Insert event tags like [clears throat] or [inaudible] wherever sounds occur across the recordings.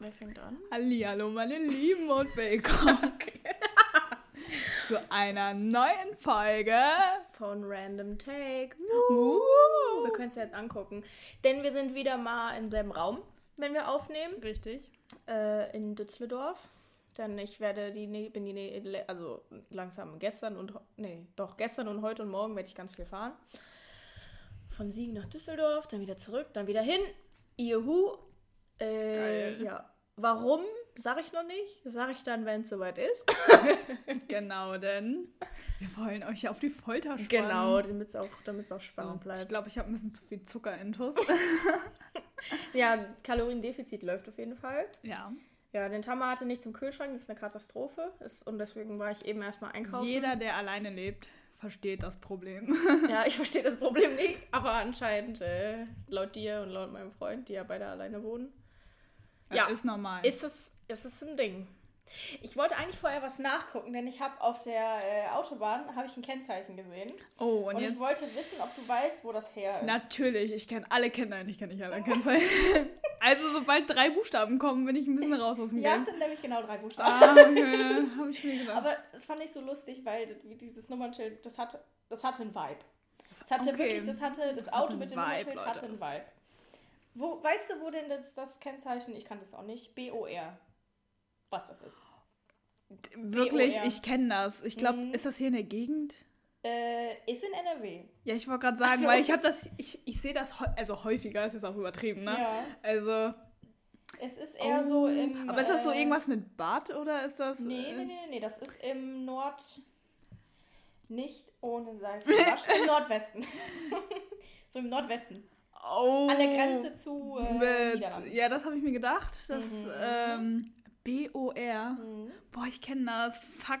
Wer fängt an? Hallihallo, meine Lieben und [laughs] willkommen [laughs] zu einer neuen Folge. Von Random Take. Uh. Wir können es ja jetzt angucken. Denn wir sind wieder mal in dem Raum, wenn wir aufnehmen, Richtig. äh, in Düsseldorf. Denn ich werde die, ne- bin die, ne- also langsam gestern und, nee, doch gestern und heute und morgen werde ich ganz viel fahren. Von Siegen nach Düsseldorf, dann wieder zurück, dann wieder hin. Juhu. Äh, Geil. ja. Warum, sage ich noch nicht. Sage ich dann, wenn es soweit ist. [laughs] Genau, denn wir wollen euch auf die Folter spannen. Genau, damit es auch, damit's auch spannend So, bleibt. ich glaube, ich habe ein bisschen zu viel Zucker intus. [laughs] Ja, Kaloriendefizit läuft auf jeden Fall. ja. Ja, den Tama hatte nichts im Kühlschrank, das ist eine Katastrophe. Ist, und deswegen war ich eben erstmal einkaufen. Jeder, der alleine lebt, versteht das Problem. Ja, ich verstehe das Problem nicht, aber anscheinend äh, laut dir und laut meinem Freund, die ja beide alleine wohnen, Ja. ist normal. ist es, ist es ein Ding. Ich wollte eigentlich vorher was nachgucken, denn ich habe auf der äh, Autobahn habe ich ein Kennzeichen gesehen oh, und, und, jetzt ich wollte wissen, ob du weißt, wo das her ist. Natürlich, ich kenne alle nein, ich kenne nicht alle Kennzeichen. [laughs] also sobald drei Buchstaben kommen, bin ich ein bisschen [laughs] raus aus dem ja, Game. es sind nämlich genau drei Buchstaben. Ah, okay. Hab ich mir [laughs] gedacht. Aber das fand ich so lustig, weil dieses Nummernschild, das hatte, das hatte einen Vibe. Das hatte Okay. wirklich, das hatte, das, Das hatte Auto einen mit dem Vibe, Nummernschild hatte einen Vibe. Wo, weißt du, wo denn das, das Kennzeichen, ich kannte es auch nicht, BOR, was das ist? Wirklich, BOR. ich kenne das. Ich glaube, Mhm. ist das hier in der Gegend? Äh, ist in NRW. Ja, ich wollte gerade sagen, Ach so. weil ich habe das, ich, ich sehe das, also häufiger, ist jetzt auch übertrieben, ne? Ja. Also. Es ist eher so im. Aber ist das so äh, irgendwas mit Bad oder ist das. Nee, äh, nee, nee, nee, das ist im Nord. Nicht ohne Seifenwasch, [laughs] im Nordwesten. [laughs] so im Nordwesten. Oh, An der Grenze zu äh, mit. Ja, das habe ich mir gedacht. Das, Mhm. ähm, B-O-R. Mhm. Boah, ich kenne das. Fuck.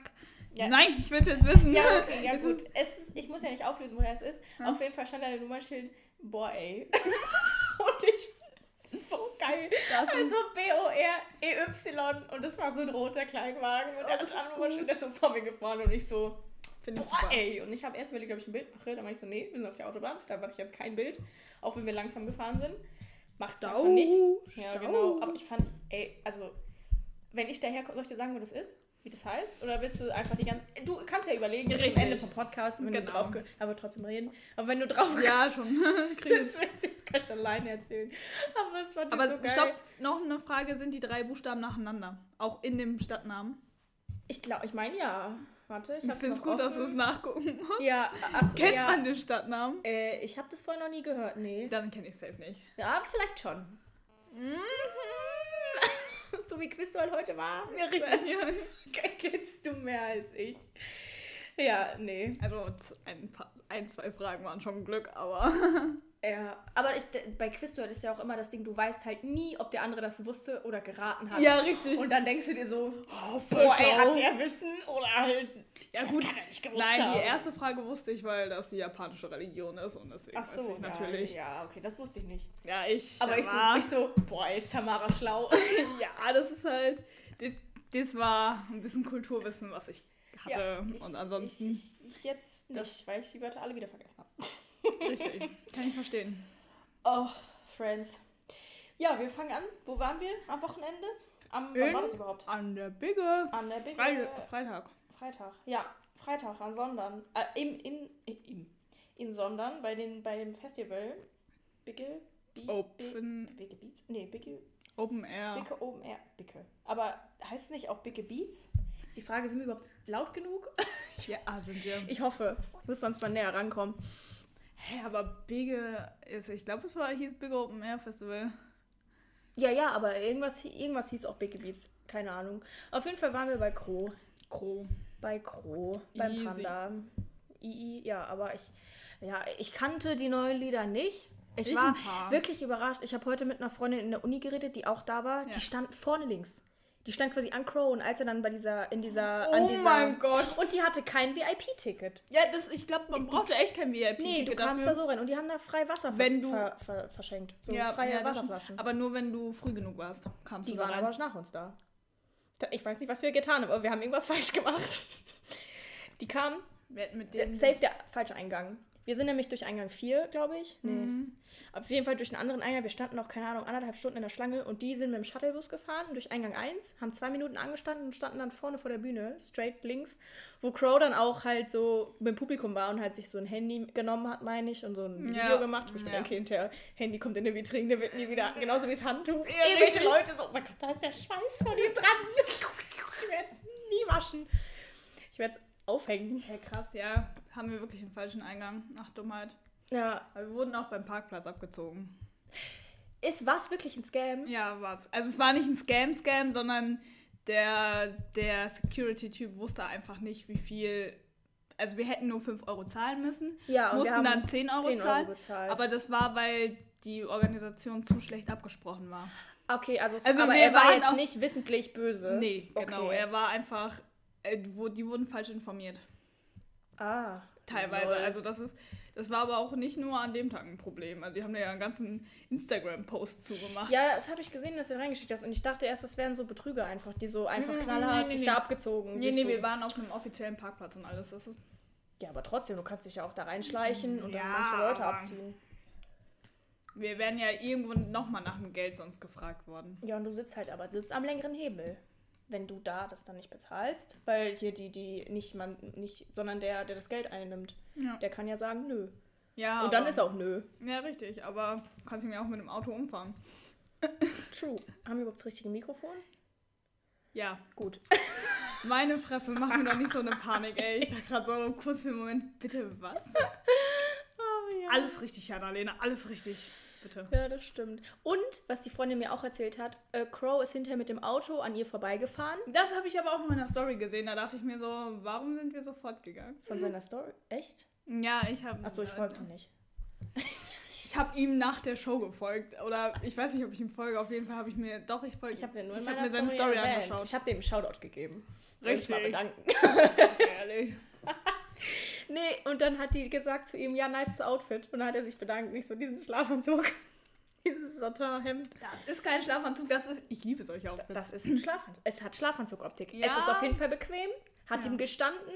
Ja. Nein, ich will es jetzt wissen. Ja, okay, ja [laughs] gut. Es ist, ich muss ja nicht auflösen, woher es ist. Ja. Auf jeden Fall stand da der Nummernschild, boah ey. [laughs] und ich, so geil. Das Also B-O-R-E-Y und das war so ein roter Kleinwagen und Oh, er das hat das ist Nummernschild der ist so vor mir gefahren und ich so, Finde ich boah super. ey. Und ich habe erst überlegt, ob ich ein Bild mache. Dann war ich so, nee, wir sind auf der Autobahn. Da mache ich jetzt kein Bild. Auch wenn wir langsam gefahren sind. Macht's Stau, einfach nicht. Ja, Stau. genau. Aber ich fand, ey, also, wenn ich daher komme, soll ich dir sagen, wo das ist? Wie das heißt? Oder willst du einfach die ganze. Du kannst ja überlegen, Richtig. Ende vom Podcast, wenn Genau. du drauf. Aber trotzdem reden. Aber wenn du drauf Ja, schon. [laughs] [laughs] Krieg ich- sitzt, willst du- kann ich alleine erzählen. Aber es fand Aber so geil. stopp, noch eine Frage: Sind die drei Buchstaben nacheinander? Auch in dem Stadtnamen? Ich glaube, ich meine ja. Warte, ich Ich hab's finde es noch gut, dass du es offen. nachgucken musst. Ja, achso, Kennt ja. man den Stadtnamen? Äh, ich habe das vorher noch nie gehört, nee. Dann kenne ich safe nicht. Ja, vielleicht schon. [laughs] so wie Quiz du halt heute war. Ja, richtig. [laughs] Kennst du mehr als ich. Ja, nee. Also ein, paar, ein, zwei Fragen waren schon Glück, aber. [laughs] Ja, aber ich, bei Quizduell ist ja auch immer das Ding, du weißt halt nie, ob der andere das wusste oder geraten hat. Ja, richtig. Und dann denkst du dir so, oh, boah, ey, hat der Wissen oder halt. Ja, gut. er Nein, die haben. erste Frage wusste ich, weil das die japanische Religion ist und deswegen Ach so, ich natürlich. Ja, ja, okay, das wusste ich nicht. Ja, ich. Aber ich so, ich so, boah, ey, ist Tamara schlau. [laughs] ja, das ist halt. Das, das war ein bisschen Kulturwissen, was ich hatte. Ja, ich- und ansonsten. Ich, ich, jetzt nicht, weil ich die Wörter alle wieder vergessen habe. Richtig. Kann ich verstehen. Oh, Friends. Ja, wir fangen an. Wo waren wir am Wochenende? Am, wann war das überhaupt? An der Bigge. An der Big Fre Freitag. Freitag. Ja, Freitag an Sondern. Äh, im, in, in, in Sondern bei, den, bei dem Festival. Bicke? Bi, Open- Bi- Bicke Beats? Nee, Bicke, Open Air. Bicke Open Air. Bicke. Aber heißt es nicht auch Bicke Beats? Ist die Frage, sind wir überhaupt laut genug? Ja, sind wir. Ich hoffe. Ich muss sonst mal näher rankommen. Hä, aber Bigge. ist- Ich glaube, es war hieß Bigge Open Air Festival. Ja, ja, aber irgendwas, irgendwas hieß auch Bicke Beats. Keine Ahnung. Auf jeden Fall waren wir bei Kro. Kro. Bei Kro, beim Easy. Panda. II, ja, aber ich, ja, ich kannte die neuen Lieder nicht. Ich, Ich war wirklich überrascht. Ich habe heute mit einer Freundin in der Uni geredet, die auch da war. Ja. Die stand vorne links. Die stand quasi an Crow und als er dann bei dieser, in dieser, an Oh dieser. mein Gott. Und die hatte kein VIP-Ticket. Ja, das, ich glaube, man brauchte echt kein VIP. Nee, du kamst da so rein und die haben da frei Wasser Wenn du- ver, ver, verschenkt. So ja, freie ja. Wasserflaschen. Aber nur wenn du früh genug warst, kamst Die du da waren rein. aber nach uns da. Ich weiß nicht, was wir getan haben, aber wir haben irgendwas [laughs] falsch gemacht. Die kamen, Wir mit dem safe der falsche Eingang. Wir Wir sind nämlich durch Eingang 4, glaube ich. Nee. Mhm. Auf jeden Fall durch einen anderen Eingang. Wir standen noch, keine Ahnung, anderthalb Stunden in der Schlange und die sind mit dem Shuttlebus gefahren durch Eingang 1, haben zwei Minuten angestanden und standen dann vorne vor der Bühne, straight links, wo Crow dann auch halt so mit dem Publikum war und halt sich so ein Handy genommen hat, meine ich, und so ein Video Ja. gemacht, wo ich mir Ja. denke, hinterher, Handy kommt in eine Vitrine, wird nie wieder, genauso wie das Handtuch. Ja, Irgendwelche. Leute so, oh mein Gott, da ist der Schweiß von ihm dran. Ich werde es nie waschen. Ich werde es aufhängen. Hey, krass, ja. Haben wir wirklich einen falschen Eingang. Ach, Dummheit. Ja. Aber wir wurden auch beim Parkplatz abgezogen. Ist was wirklich ein Scam? Ja, was. Also es war nicht ein Scam-Scam, sondern der, der Security-Typ wusste einfach nicht, wie viel. Also wir hätten nur 5 Euro zahlen müssen, Ja, und wir mussten dann 10 Euro 10 Euro zahlen. bezahlt. Aber das war, weil die Organisation zu schlecht abgesprochen war. Okay, also, es- Also aber wir er war waren jetzt nicht wissentlich böse. Nee, genau. Okay. Er war einfach. Äh, die wurden falsch informiert. Ah. Teilweise. Lol. Also das ist. Das war aber auch nicht nur an dem Tag ein Problem. Also die haben ja einen ganzen Instagram-Post zugemacht. Ja, das habe ich gesehen, dass du reingeschickt hast. Und ich dachte erst, das wären so Betrüger einfach, die so einfach Mm, mm, knallhart nee, nee, sich nee. da abgezogen. Nee, nee, wir waren auf einem offiziellen Parkplatz und alles. Das ist. Ja, aber trotzdem, du kannst dich ja auch da reinschleichen und Ja, dann manche Leute abziehen. Wir wären ja irgendwo nochmal nach dem Geld sonst gefragt worden. Ja, und du sitzt halt aber, du sitzt am längeren Hebel. Wenn du da das dann nicht bezahlst, weil hier die, die nicht man, nicht, sondern der, der das Geld einnimmt, Ja. der kann ja sagen, nö. ja und dann aber- ist auch nö. Ja, richtig. Aber du kannst ihn ja auch mit dem Auto umfahren. True. Haben wir überhaupt das richtige Mikrofon? Ja. Gut. [laughs] Meine Fresse, mach mir doch nicht so eine Panik, ey. Ich dachte gerade so kurz für einen Moment, bitte was? [laughs] Oh, ja. Alles richtig, Jana-Lena, alles richtig. Bitte. Ja, das stimmt. Und, was die Freundin mir auch erzählt hat, äh, Crow ist hinterher mit dem Auto an ihr vorbeigefahren. Das habe ich aber auch noch in der Story gesehen. Da dachte ich mir so, warum sind wir so fortgegangen? Von seiner Story. Echt? Ja, ich habe. Achso, ich folgte nicht. [laughs] Ich habe ihm nach der Show gefolgt. Oder ich weiß nicht, ob ich ihm folge. Auf jeden Fall habe ich mir. Doch, ich folge Ich habe mir nur ich hab meiner mir seine Story, Story angeschaut. Ich habe dem einen Shoutout gegeben. Soll ich mal bedanken. Ehrlich. [laughs] Nee, und dann hat die gesagt zu ihm, ja, nice Outfit. Und dann hat er sich bedankt. Nicht so diesen Schlafanzug. [laughs] Dieses Satinhemd. Das ist kein Schlafanzug, das ist. Ich liebe solche Outfits. Das ist ein Schlafanzug. Es hat Schlafanzugoptik. Ja. Es ist auf jeden Fall bequem, hat Ja. ihm gestanden,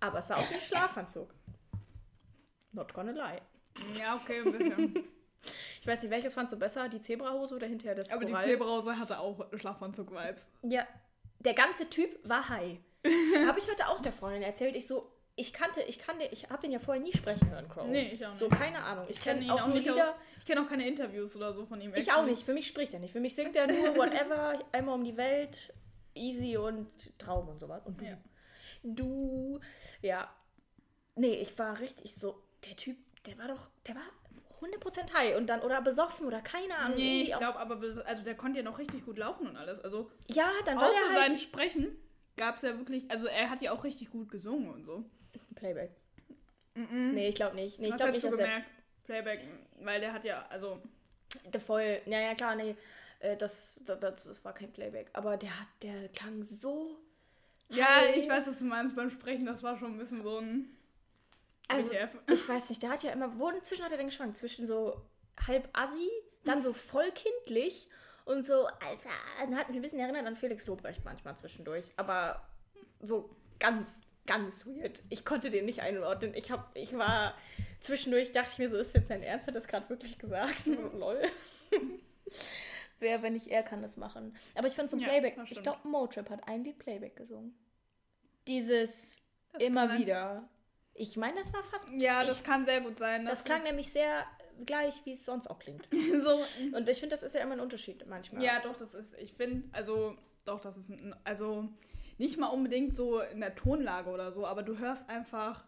aber es sah aus wie ein Schlafanzug. Not gonna lie. Ja, okay, ein bisschen. [laughs] Ich weiß nicht, welches fandst du besser? Die Zebrahose oder hinterher das Aber die Korall? Zebrause hatte auch Schlafanzug-Vibes. Ja, der ganze Typ war high. [laughs] habe ich heute auch der Freundin erzählt. Ich so, ich kannte, ich kannte, ich habe den ja vorher nie sprechen hören, Crow. Nee, ich auch nicht. So, keine Ahnung. Ich Ich kenne ihn auch, auch nicht Lieder. aus, Ich kenne auch keine Interviews oder so von ihm. Ich auch nicht. Für mich spricht er nicht. Für mich singt er nur [laughs] Whatever, einmal um die Welt, Easy und Traum und sowas. Und du. Ja. Du, ja. Nee, ich war richtig so, der Typ, der war doch, der war 100% high und dann, oder besoffen oder keine Ahnung. Nee, ich glaube aber, also der konnte ja noch richtig gut laufen und alles. Also Ja, dann war außer der halt... sein Sprechen gab es ja wirklich, also er hat ja auch richtig gut gesungen und so. Playback. Mhm. Nee, ich glaube nicht. Nee, ich glaube nicht, dass er gemerkt? Playback, weil der hat ja, also der voll, ja, ja, klar, nee, äh, das, das, das, das war kein Playback, aber der hat, der klang so... ja, high. ich weiß, was du meinst beim Sprechen, das war schon ein bisschen so ein Also, WTF. [laughs] ich weiß nicht, der hat ja immer, wo inzwischen hat er denn geschwankt? Zwischen so halb assi, dann so voll kindlich und so, Alter, dann hat mich ein bisschen erinnert an Felix Lobrecht manchmal zwischendurch, aber so ganz, ganz weird. Ich konnte den nicht einordnen. Ich hab, ich war, zwischendurch dachte ich mir so, ist jetzt sein Ernst? Hat das gerade wirklich gesagt? So, [laughs] lol. [laughs] Wer, wenn nicht er, kann das machen. Aber ich finde zum Ja, Playback, das ich glaube, Motrip hat ein Lied Playback gesungen. Dieses Das immer wieder. Ich meine, das war fast. Ja, das ich, kann sehr gut sein. das klang nämlich sehr gleich, wie es sonst auch klingt. [laughs] so. Und ich finde, das ist ja immer ein Unterschied manchmal. Ja, doch, das ist, ich finde, also, doch, das ist, ein, also, nicht mal unbedingt so in der Tonlage oder so, aber du hörst einfach,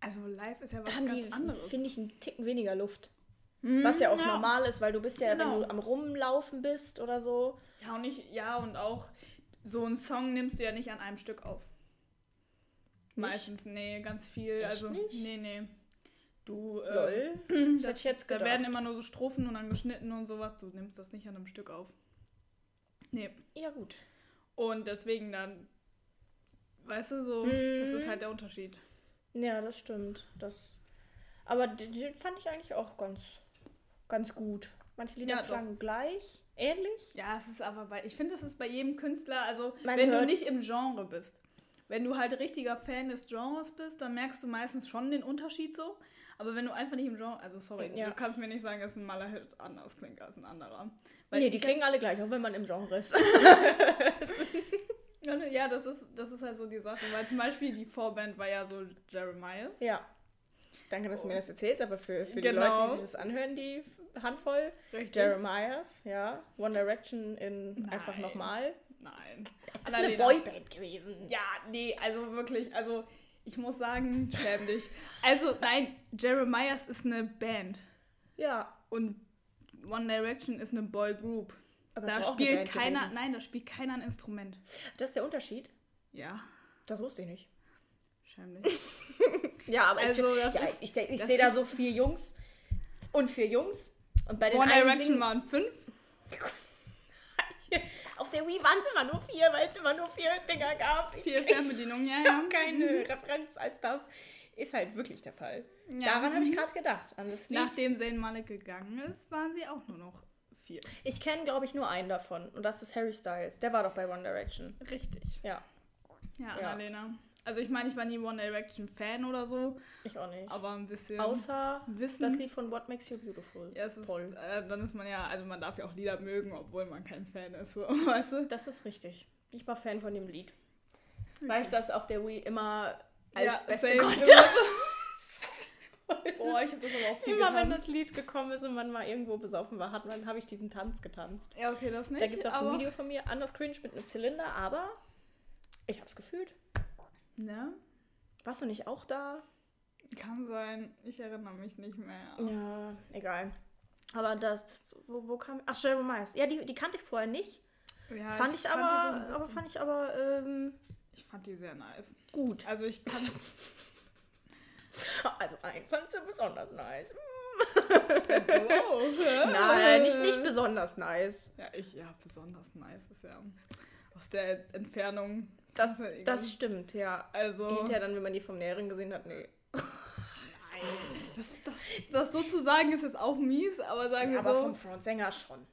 also live ist ja was haben ganz die, anderes. finde ich, einen Ticken weniger Luft. Mhm, Was ja auch normal ist, weil du bist ja, Genau. wenn du am Rumlaufen bist oder so. Ja, und nicht, ja, und auch so einen Song nimmst du ja nicht an einem Stück auf. Meistens, nee, ganz viel. Echt also, nicht? nee, nee. Du, äh, [clears throat] das, ich jetzt da gedacht. werden immer nur so Strophen und dann geschnitten und sowas. Du nimmst das nicht an einem Stück auf. Nee. Ja, gut. Und deswegen dann, weißt du, so, Mhm. das ist halt der Unterschied. Ja, das stimmt. Das, aber den fand ich eigentlich auch ganz, ganz gut. Manche Lieder Ja, doch. klangen gleich, ähnlich. Ja, es ist aber bei, ich finde, es ist bei jedem Künstler, also Man wenn du nicht im Genre bist wenn du halt richtiger Fan des Genres bist, dann merkst du meistens schon den Unterschied so. Aber wenn du einfach nicht im Genre, also sorry, Ja. du kannst mir nicht sagen, dass ein Malahit anders klingt als ein anderer. Weil nee, die klingen alle gleich, auch wenn man im Genre ist. [laughs] Ja, ne, Ja, das ist, das ist halt so die Sache. Weil zum Beispiel die Vorband war ja so Jeremiahs. ja. Danke, dass du mir das erzählst, aber für, für die Genau. Leute, die sich das anhören, die Handvoll. Richtig. Jeremiahs, ja. One Direction in einfach Nein. nochmal. Nein. Es ist Annalena. eine Boyband gewesen. Ja, nee, also wirklich, also ich muss sagen, schäm dich. Also nein, Jeremiahs ist eine Band Ja. und One Direction ist eine Boy Group. Aber Da spielt keiner, gewesen. nein, da spielt keiner ein Instrument. Das ist der Unterschied. Ja, Das wusste ich nicht. schäm dich. [laughs] Ja, aber Also, ich, ja, ich, ich das sehe da so vier Jungs und vier Jungs. Und bei den One Direction singen- waren fünf. [laughs] Auf der Wii waren es immer nur vier, weil es immer nur vier Dinger gab. Ich, Vier Fernbedienungen, ja, ich ja. habe keine Referenz als das. Ist halt wirklich der Fall. Ja. Daran habe ich gerade gedacht. Nachdem Zayn Malik gegangen ist, waren sie auch nur noch vier. Ich kenne, glaube ich, nur einen davon. Und das ist Harry Styles. Der war doch bei One Direction. Richtig. Ja, Ja, Ja. Also ich meine, ich war nie One Direction Fan oder so, ich auch nicht. aber ein bisschen Außer Wissen. das Lied von What Makes You Beautiful. Ja, es ist, Voll. äh, dann ist man ja, also man darf ja auch Lieder mögen, obwohl man kein Fan ist, so, [laughs] weißt du? Das ist richtig. Ich war Fan von dem Lied. Weil ich das auf der Wii immer als Ja, Beste konnte. [laughs] Boah, ich habe das aber auch viel Immer wenn getanzt. das Lied gekommen ist und man mal irgendwo besoffen war, hat man, habe ich diesen Tanz getanzt. Ja, okay, das nicht. Da gibt es auch so ein Video von mir, anders cringe mit einem Zylinder, aber ich habe es gefühlt. Ne? Warst du nicht auch da? Kann sein. Ich erinnere mich nicht mehr. Ja, egal. Aber das, das wo, wo kam. Ach, Jeremiah. Ja, die, die kannte ich vorher nicht. Ja, fand ich, die aber, so aber fand ich aber ähm, ich fand die sehr nice. gut. Also ich kann. [laughs] Also einen fandst du besonders nice. [laughs] Nein, nicht, nicht besonders nice. Ja, ich, ja, besonders nice ist ja aus der Entfernung. Das, das stimmt, ja. Also. Hinterher dann, wenn man die vom Näheren gesehen hat, nee. [laughs] Das, das, das sozusagen ist jetzt auch mies, aber sagen Ja, wir aber so. vom Frontsänger schon.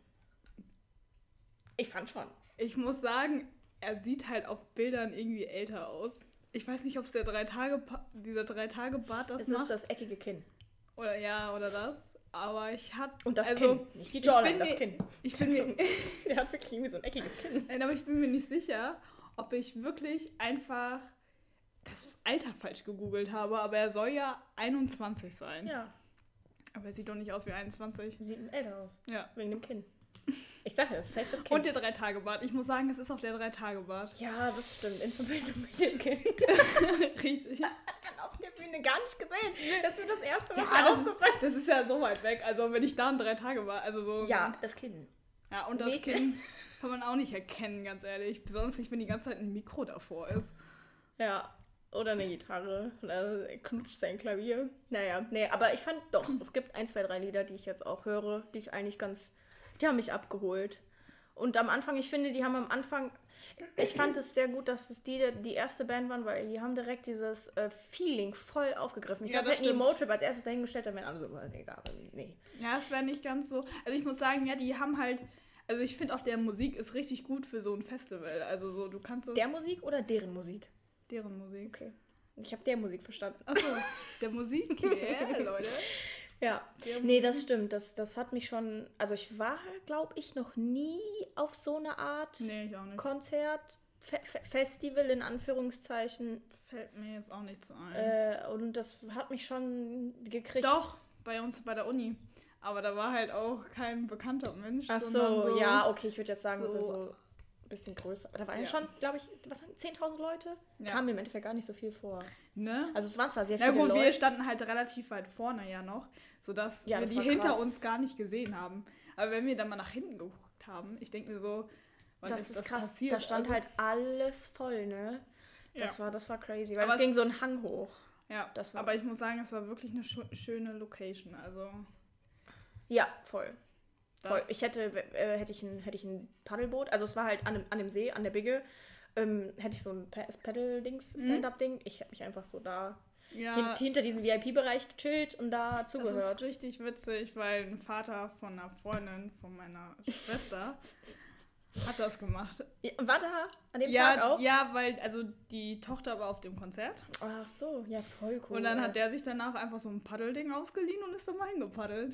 Ich fand schon. Ich muss sagen, er sieht halt auf Bildern irgendwie älter aus. Ich weiß nicht, ob es der drei Tage dieser drei Tage Bart das Es macht ist das eckige Kinn. oder ja oder das. Aber ich hab Und das also, Kinn. Nicht die ich Jawline, das Kinn. Ich bin mir, [laughs] Der hat wirklich irgendwie so ein eckiges Kinn. nein, aber ich bin mir nicht sicher, ob ich wirklich einfach das Alter falsch gegoogelt habe. Aber er soll ja 21 sein. Ja, Aber er sieht doch nicht aus wie 21. sieht älter aus. Ja. Wegen dem Kinn. Ich sag ja, ist safe das Kinn. Und der drei Tage Bart. Ich muss sagen, es ist auch der drei Tage Bart. ja, das stimmt. In Verbindung mit dem Kinn. [laughs] [laughs] Richtig. Das hat man auf der Bühne gar nicht gesehen. Das wird das erste, was Ja, das aufgefallen ist, das ist ja so weit weg. Also wenn ich da ein drei Tage war, also so. Ja, das Kinn. Ja, und das Nicht- kann man auch nicht erkennen, ganz ehrlich. Besonders nicht, wenn die ganze Zeit ein Mikro davor ist. Ja. Oder eine Gitarre. Oder er knutscht sein Klavier. Naja, nee, aber ich fand doch, es gibt ein, zwei, drei Lieder, die ich jetzt auch höre, die ich eigentlich ganz. Die haben mich abgeholt. Und am Anfang, ich finde, die haben am Anfang. Ich fand es sehr gut, dass es die die erste Band waren, weil die haben direkt dieses äh, Feeling voll aufgegriffen. Ich Ja, glaube, hätten die. Motrip als erstes dahingestellt, dann wären alle so, äh, nee. Ja, es wäre nicht ganz so. Also ich muss sagen, ja, die haben halt. Also ich finde auch, der Musik ist richtig gut für so ein Festival. Also so, du kannst. Der Musik oder deren Musik? deren Musik. Okay. Ich habe der Musik verstanden. Achso, der Musik, [laughs] yeah, Leute. Ja. Nee, das stimmt. Das, das hat mich schon. Also ich war, glaube ich, noch nie auf so eine Art Nee. Konzert, Fe Fe Festival in Anführungszeichen. Fällt mir jetzt auch nicht so ein. Äh, und das hat mich schon gekriegt. Doch, bei uns bei der Uni. Aber da war halt auch kein bekannter Mensch. Ach sondern so, ja, okay, ich würde jetzt sagen, so- so, so ein bisschen größer. Da waren ja schon, glaube ich, was haben 10.000 Leute? Ja. Kam mir im Endeffekt gar nicht so viel vor. Ne? Also es waren zwar sehr Na viele gut, wir Leute. standen halt relativ weit vorne ja noch, sodass Ja, wir die hinter krass. uns gar nicht gesehen haben. Aber wenn wir dann mal nach hinten geguckt haben, ich denke mir so, wann Das ist das krass. passiert? Da stand Also, halt alles voll, ne? Das, war, das war crazy, weil Aber es ging so einen Hang hoch. ja. das war- aber ich muss sagen, es war wirklich eine schöne Location. Also Ja, voll. Das, Voll. Ich hätte, äh, hätte ich ein, hätte ich ein Paddelboot, also es war halt an dem, an dem See, an der Bigge, ähm, hätte ich so ein Pa- Paddle-Dings, Stand-Up-Ding. Ich habe mich einfach so da Mhm. ja, hin, hinter diesem VIP-Bereich gechillt und da das zugehört. ist richtig witzig, weil ein Vater von einer Freundin von meiner Schwester [laughs] hat das gemacht. Ja, war da an dem Ja, Tag auch? ja, weil, also die Tochter war auf dem Konzert. Ach so, ja, voll cool. Und dann hat der sich danach einfach so ein Paddelding ausgeliehen und ist dann mal hingepaddelt.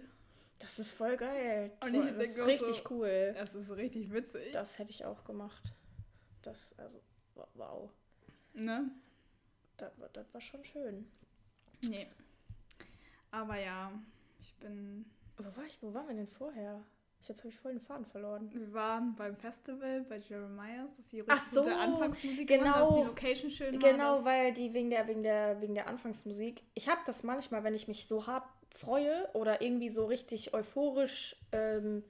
Das ist voll geil. Und Voll, das ist richtig so- cool. Das ist richtig witzig. Das hätte ich auch gemacht. Das, also, wow. Ne? Das, war- das war schon schön. Nee. Aber ja, ich bin. Wo war ich? Wo waren wir denn vorher? Ich, jetzt habe ich voll den Faden verloren. Wir waren beim Festival bei Jeremiah's, das ist die Ach so, Anfangsmusik genau. war, dass die Location schön war. Genau, dass- weil die wegen der, wegen der, wegen der Anfangsmusik. Ich habe das manchmal, wenn ich mich so hart freue oder irgendwie so richtig euphorisch ähm,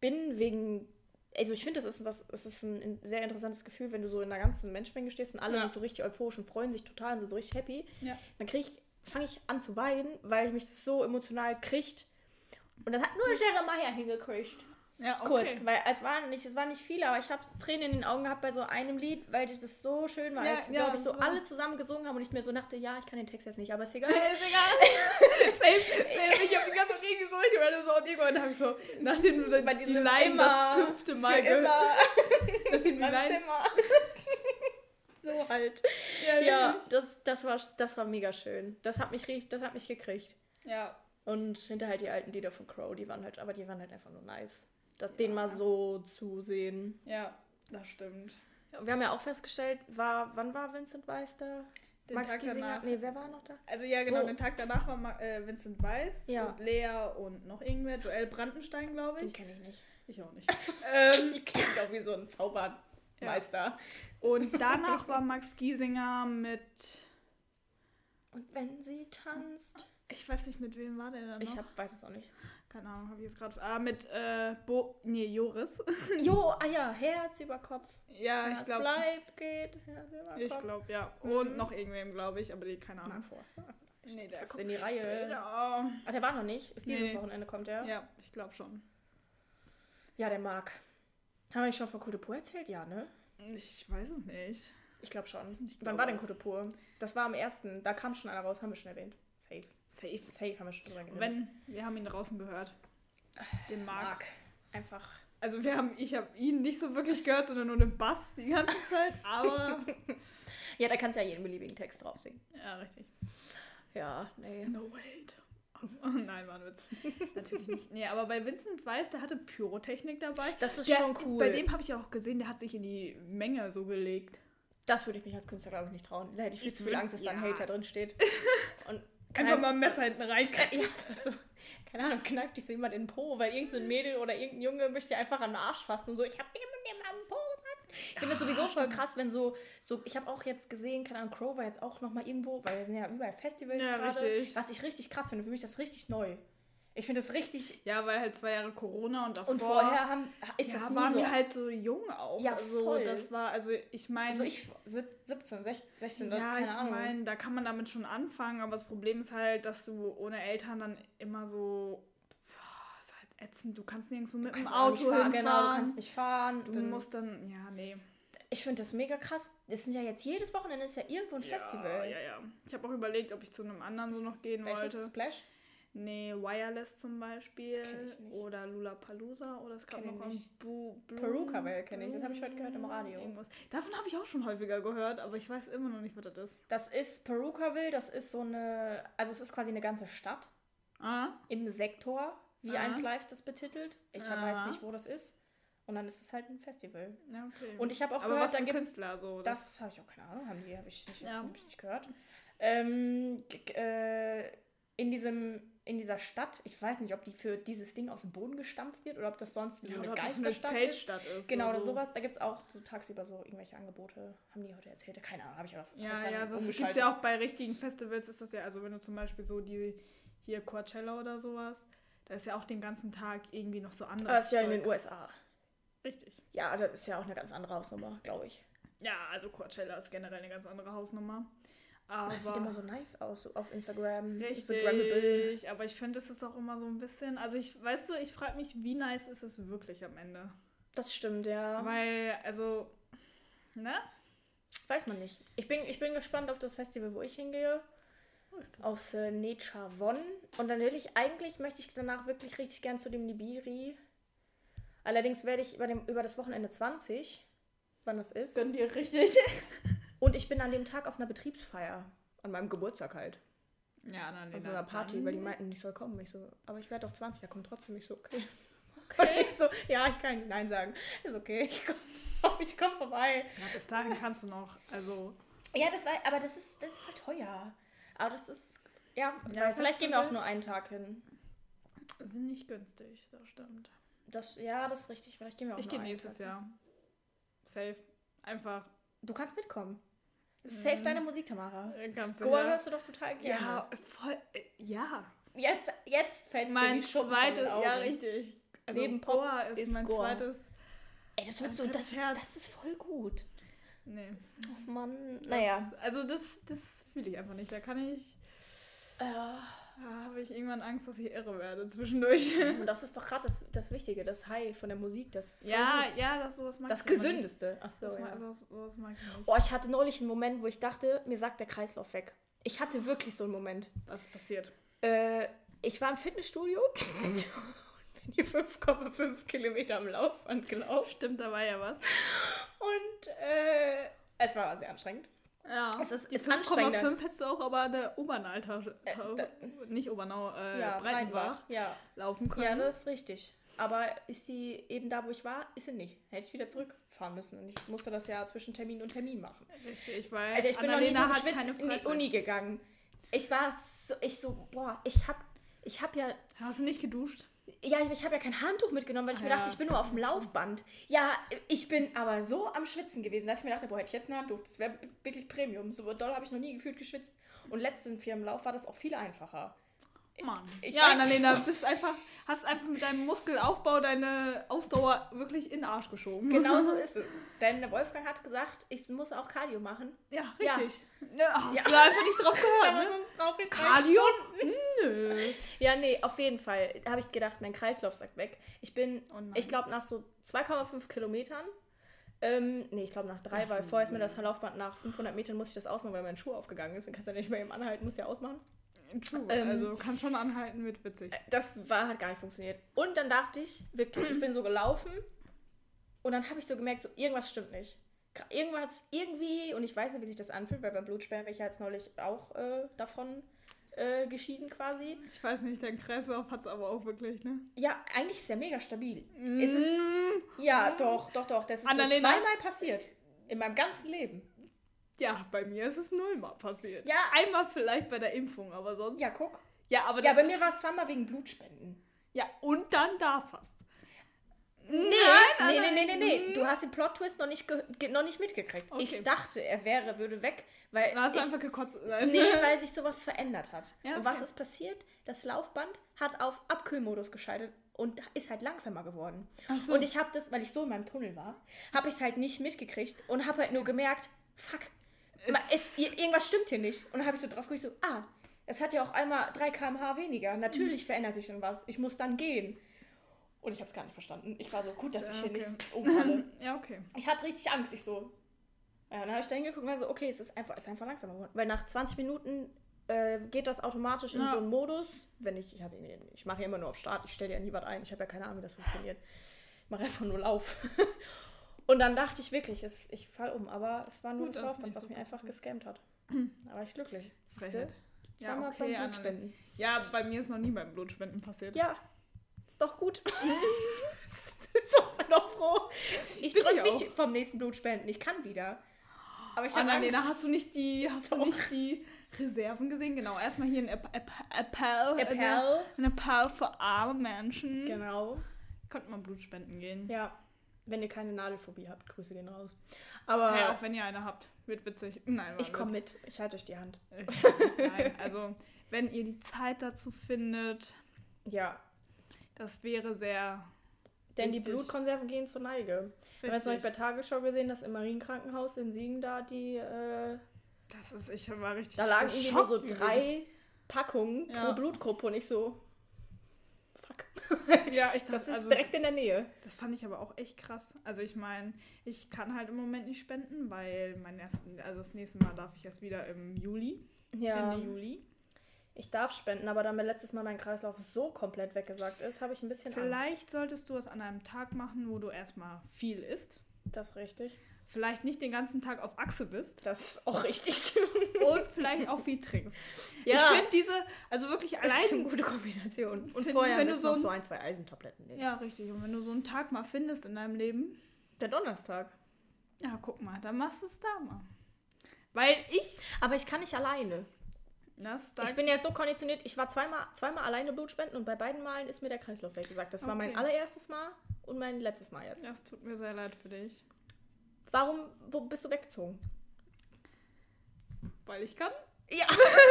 bin, wegen. Also ich finde, das ist was, es ist ein, sehr interessantes Gefühl, wenn du so in einer ganzen Menschenmenge stehst und alle Ja. sind so richtig euphorisch und freuen sich total und sind so richtig happy. Ja. Dann ich, fange ich an zu weinen, weil mich das so emotional kriegt. Und das hat nur Jeremiah hingekriegt. Ja, okay. Kurz, weil es waren nicht, es waren nicht viele, aber ich habe Tränen in den Augen gehabt bei so einem Lied, weil das so schön war, Ja, als ja, glaube ich so alle zusammen gesungen haben und ich mir so dachte, ja, ich kann den Text jetzt nicht, aber ist egal. [laughs] ist egal. [laughs] safe, safe. Ich habe die ganze Zeit irgendwie so richtig, weil du so und irgendwann habe ich so, nachdem du Bei die diesem Line immer, das fünfte Mal gehört die in meinem Zimmer. [laughs] so halt. Ja, Ja, das, das, war, das war mega schön. Das hat mich richtig, das hat mich gekriegt. ja. Und hinter halt die alten Lieder von Crow, die waren halt, aber die waren halt einfach nur nice. Das, Den mal so zu sehen. Ja, das stimmt. Ja, Wir haben ja auch festgestellt, war, wann war Vincent Weiss da? Den Max Tag Giesinger? danach. Nee, wer war noch da? Also ja, genau, Wo? den Tag danach war äh, Vincent Weiss Ja. und Lea und noch irgendwer, Joel Brandenstein, glaube Den ich. kenne ich nicht. Ich auch nicht. [laughs] ähm, Die klingt auch wie so ein Zaubermeister. und danach war Max Giesinger mit, Und wenn sie tanzt. ich weiß nicht, mit wem war der dann Ich noch? hab, weiß es auch nicht. Keine Ahnung, habe ich jetzt gerade, ah, mit äh, Bo, nee, Joris. Jo, ah ja, Herz über Kopf. ja, ich Herz glaube, bleibt, geht, Herz über Kopf. ich glaube, ja. Mhm. Und noch irgendwem, glaube ich, aber die, keine Ahnung. Mark Forster. Nee, der kommt in die Reihe. Ja, Ach, der war noch nicht. Ist dieses Nee. Wochenende kommt der? ja ich glaube schon. Ja, der Marc. Haben wir schon von Coup erzählt? Ja, ne? Ich weiß es nicht. Ich glaube schon. Ich Wann glaube war denn auch. Coup Das war am ersten. Da kam schon einer raus, haben wir schon erwähnt. Safe. Safe. Safe haben wir schon drüber geredet. Wenn, wir haben ihn draußen gehört. Den Marc. Marc. Einfach. Also wir haben, ich habe ihn nicht so wirklich gehört, sondern nur den Bass die ganze Zeit, aber... [laughs] Ja, da kannst du ja jeden beliebigen Text drauf singen. ja, richtig. Ja, nee. No wait. Oh, nein, war ein Witz. Natürlich nicht. Nee, aber bei Vincent Weiss, der hatte Pyrotechnik dabei. Das ist Der, schon cool. Bei dem habe ich auch gesehen, der hat sich in die Menge so gelegt. das würde ich mich als Künstler, glaube ich, nicht trauen. Da hätte ich viel Ich zu viel Angst, dass da ein ja. Hater drin steht. [laughs] Und Einfach mal ein Messer hinten rein. Ja, was so, keine Ahnung, kneift dich so jemand in den Po, weil irgend so Mädel oder irgendein Junge möchte einfach an den Arsch fassen und so, ich hab dir mit dem am Po gefasst. Ich finde das sowieso schon krass, wenn so, so, ich habe auch jetzt gesehen, keine Ahnung, Crow war jetzt auch nochmal irgendwo, weil wir sind ja überall Festivals Ja, gerade. richtig. Was ich richtig krass finde, für mich ist das richtig neu. Ich finde das richtig, Ja, weil halt zwei Jahre Corona und davor... und vorher haben, ist ja, das nie waren so. wir halt so jung auch. Ja, also, voll. Das war, also ich meine... also ich, sieb- 17, 16, 16 ja, keine ich Ahnung. meine, da kann man damit schon anfangen, aber das Problem ist halt, dass du ohne Eltern dann immer so... Boah, ist halt ätzend. Du kannst nirgendwo mit dem Auto hinfahren. genau, du kannst nicht fahren. Du dann- musst dann... Ja, nee. ich finde das mega krass. Das sind ja jetzt jedes Wochenende ist ja irgendwo ein Festival. Ja, ja, ja. Ich habe auch überlegt, ob ich zu einem anderen so noch gehen Welches? wollte. Splash? Nee, Wireless zum Beispiel. Kenn ich nicht. Oder Lollapalooza. Oder es gab Kenn ich noch ein nicht. Bu Blue, Peruka kenne ich, das habe ich heute gehört im Radio. Irgendwas. Davon habe ich auch schon häufiger gehört, aber ich weiß immer noch nicht, was das ist. Das ist Perukaville, das ist so eine, also es ist quasi eine ganze Stadt Ah, im Sektor, wie Ah. 1 Live das betitelt. Ich Ah. weiß nicht, wo das ist. Und dann ist es halt ein Festival. ja, okay. Und ich habe auch aber gehört, was dann gibt Künstler so? Das habe ich auch keine Ahnung, haben die, habe ich, nicht- Ja. hab ich nicht gehört. Ähm, äh, in, diesem, in dieser Stadt, ich weiß nicht, ob die für dieses Ding aus dem Boden gestampft wird oder ob das sonst wie ja, so eine das eine Geisterstadt ist. Ist. Genau, oder so. sowas. Da gibt es auch so tagsüber so irgendwelche Angebote. Haben die heute erzählt? Keine Ahnung, habe ich aber hab ich Ja, ja, das gibt umgeschaltet. ja auch bei richtigen Festivals, ist das ja, also wenn du zum Beispiel so die, hier Coachella oder sowas, da ist ja auch den ganzen Tag irgendwie noch so anderes Das ist ja in Zeug. den USA. Richtig. Ja, das ist ja auch eine ganz andere Hausnummer, glaube ich. Ja, also Coachella ist generell eine ganz andere Hausnummer. Aber Das sieht immer so nice aus, so auf Instagram. Richtig, aber ich finde, es ist auch immer so ein bisschen, also ich, weißt du, ich frage mich, wie nice ist es wirklich am Ende? Das stimmt, ja. Weil, also, ne? Weiß man nicht. Ich bin, ich bin gespannt auf das Festival, wo ich hingehe. Aus äh, Nechavon. Und dann will ich eigentlich, möchte ich danach wirklich richtig gern zu dem Nibiri. Allerdings werde ich über, dem, über das Wochenende 20, wann das ist. Gönn dir richtig. [laughs] Und ich bin an dem Tag auf einer Betriebsfeier. An meinem Geburtstag halt. Ja, nein, Auf so einer Party, weil die meinten, ich soll kommen. Ich so, aber ich werde doch 20, ja, komm trotzdem. Ich so, okay. Okay. [laughs] Ich so, ja, ich kann Nein sagen. Ist okay, ich komm, [laughs] ich komm vorbei. Ja, bis dahin kannst du noch, also. Ja, das war, aber das ist, das ist voll teuer. Aber das ist, ja, Ja, vielleicht gehen wir auch nur einen Tag hin. Sind nicht günstig, das stimmt. Das, ja, das ist richtig. Vielleicht gehen wir auch Ich nur gehe einen nächstes Tag Jahr. Safe. Einfach. Du kannst mitkommen. Das ist safe Mhm. deine Musik, Tamara. äh, Ganz Goa sicher. hörst du doch total gerne. Ja, voll. Äh, ja. Jetzt, jetzt fällt es dir Mein zweites. Ja, richtig. Also Neben Pop Goa ist, ist mein Goa. zweites. Ey, das wird Ein so, das, Herz. das ist voll gut. Nee. Oh Mann, naja. Das, also das, das fühle ich einfach nicht. Da kann ich. Äh, Da habe ich irgendwann Angst, dass ich irre werde zwischendurch. und das ist doch gerade das, das Wichtige, das High von der Musik, das ja, ja, das sowas mag das. Gesündeste. Ach so, Das mag, ja. sowas, sowas mag ich nicht. Oh, ich hatte neulich einen Moment, wo ich dachte, mir sagt der Kreislauf weg. Ich hatte wirklich so einen Moment. Was ist passiert? Äh, ich war im Fitnessstudio [laughs] und bin hier 5,5 Kilometer am Laufband gelaufen. Stimmt, da war ja was. Und äh, es war sehr anstrengend. Ja. Es ist- Die ist anstrengender. 5,5 hättest du auch aber an der Äh, da- nicht Obernau, äh, ja, Breitenbach, Ja. laufen können. ja, das ist richtig. Aber ist sie eben da, wo ich war, ist sie nicht. Hätte ich wieder zurückfahren müssen. Und ich musste das ja zwischen Termin und Termin machen. Richtig, weil Alter, ich bin noch nie so Annalena geschwitzt in die. Uni gegangen. Ich war so, ich so, boah, ich hab, ich hab ja Hast du nicht geduscht? Ja, ich, ich habe ja kein Handtuch mitgenommen, weil ich mir Ja. dachte, ich bin nur auf dem Laufband. Ja, ich bin aber so am Schwitzen gewesen, dass ich mir dachte, boah, hätte ich jetzt ein Handtuch, das wäre wirklich Premium. So doll habe ich noch nie gefühlt geschwitzt. Und letzten Firmenlauf war das auch viel einfacher. Mann. ich ja, Annalena, bist einfach, hast einfach mit deinem Muskelaufbau deine Ausdauer wirklich in den Arsch geschoben. Genau so [laughs] ist es. Denn der Wolfgang hat gesagt, ich muss auch Cardio machen. Ja, Ja. richtig. Ne, hast Ja. du einfach nicht drauf gehört, Aber ne? sonst brauche ich drei Cardio? Nö. Ja, nee, auf jeden Fall. Da habe ich gedacht, mein Kreislauf sagt weg. Ich bin, Oh ich glaube, nach so 2,5 Kilometern. Ähm, nee, ich glaube nach drei, weil vorher ist mir das Laufband nach 500 Metern muss ich das ausmachen, weil mein Schuh aufgegangen ist. Dann kannst du ja nicht mehr eben anhalten, muss ja ausmachen. True. Ähm, also kann schon anhalten, wird witzig. Das war, hat gar nicht funktioniert. Und dann dachte ich, wirklich, ich bin so gelaufen und dann habe ich so gemerkt, so irgendwas stimmt nicht. Irgendwas, irgendwie, und ich weiß nicht, wie sich das anfühlt, weil beim Blutspenden bin ich ja jetzt neulich auch äh, davon äh, geschieden quasi. Ich weiß nicht, dein Kreislauf hat es aber auch wirklich, ne? Ja, eigentlich ist er mega stabil. Ist es, Mm, ja, doch, doch, doch. Das ist so zweimal passiert. In meinem ganzen Leben. Ja, bei mir ist es nullmal passiert. Ja. Einmal vielleicht bei der Impfung, aber sonst. Ja, guck. ja aber Ja, bei mir war es zweimal wegen Blutspenden. Ja, und dann da fast. Nee, Nein, nee, nee, nein, nee, nee, nee. nein. Du hast den Plot-Twist noch nicht, noch nicht mitgekriegt. Okay. Ich dachte, er wäre, würde weg, weil Dann hast ich, einfach gekotzt. Nein. Nee, [laughs] weil sich sowas verändert hat. Ja, Und was okay. ist passiert? Das Laufband hat auf Abkühlmodus geschaltet und ist halt langsamer geworden. So. Und ich habe das, weil ich so in meinem Tunnel war, habe ich es halt nicht mitgekriegt und habe halt nur gemerkt, fuck, es, ir- irgendwas stimmt hier nicht. Und dann habe ich so drauf geguckt, so, ah, es hat ja auch einmal 3 km/h weniger. Natürlich verändert sich dann was. Ich muss dann gehen. Und ich habe es gar nicht verstanden. Ich war so, gut, dass ich hier Okay. nicht umfalle. [laughs] ja, okay. Ich hatte richtig Angst. Ich so. Ja, dann habe ich da hingeguckt und war so, okay, es ist einfach, es ist einfach langsamer geworden. Weil nach 20 Minuten äh, geht das automatisch in Ja. so einen Modus. Wenn ich, ich, hab, ich mache ja immer nur auf Start, ich stelle ja nie was ein. Ich habe ja keine Ahnung, wie das funktioniert. Ich mache einfach nur Lauf. [laughs] und dann dachte ich wirklich, es, ich fall um. Aber es war nur Gut, das Laufband, was so mich einfach passiert gescammt hat. [clears throat] Da war ich glücklich. Frechheit. Ja, Zweimal okay, beim. Blutspenden. Ja, bei mir ist noch nie beim Blutspenden passiert. Ja, ist doch gut. [laughs] [laughs] so, sei doch froh. Ich Bin drücke ich mich vom nächsten Blutspenden. Ich kann wieder. Aber ich habe Annalena, Angst. hast du nicht die, hast du nicht die Reserven gesehen? Genau, erstmal hier ein App- App- Appell. Appell. Ein Appell für alle Menschen. Genau. Könnte man Blut spenden gehen. Ja. Wenn ihr keine Nadelphobie habt, Grüße gehen raus. Aber Ja, auch wenn ihr eine habt. Wird witzig. Nein, ich komme mit. Ich halte euch die Hand. Nein, [laughs] also wenn ihr die Zeit dazu findet, Ja. das wäre sehr. Denn die Richtig. Blutkonserven gehen zur Neige. Ich habe jetzt neulich bei. Tagesschau gesehen, dass im Marienkrankenhaus in Siegen da die, äh, Das ist, ich war richtig. da lagen irgendwie nur so drei Packungen Ja. pro Blutgruppe und ich so. [laughs] Ja, ich Das dachte, ist also, direkt in der Nähe. das fand ich aber auch echt krass. Also ich meine, ich kann halt im Moment nicht spenden, weil mein ersten, also das nächste Mal darf ich erst wieder im Juli, Ja. Ende Juli. Ich darf spenden, aber da mir letztes Mal mein Kreislauf so komplett weggesagt ist, habe ich ein bisschen Angst. Vielleicht solltest du es an einem Tag machen, wo du erstmal viel isst. Das ist richtig. Vielleicht nicht den ganzen Tag auf Achse bist. Das ist auch richtig. [laughs] Und vielleicht auch viel trinkst. Ja. Ich finde diese, also wirklich Das ist eine allein. gute Kombination. Und Wenn- vorher wenn du noch so so ein- zwei Eisentabletten nehmen. Ja, richtig. Und wenn du so einen Tag mal findest in deinem Leben, Der Donnerstag. ja, guck mal, dann machst du es da mal. Weil ich, Aber ich kann nicht alleine. Ich bin jetzt so konditioniert, ich war zweimal, zweimal alleine Blutspenden und bei beiden Malen ist mir der Kreislauf weggesagt. Das war mein Okay. allererstes Mal und mein letztes Mal jetzt. das tut mir sehr leid für dich. Warum wo bist du weggezogen? Weil ich kann. Ja,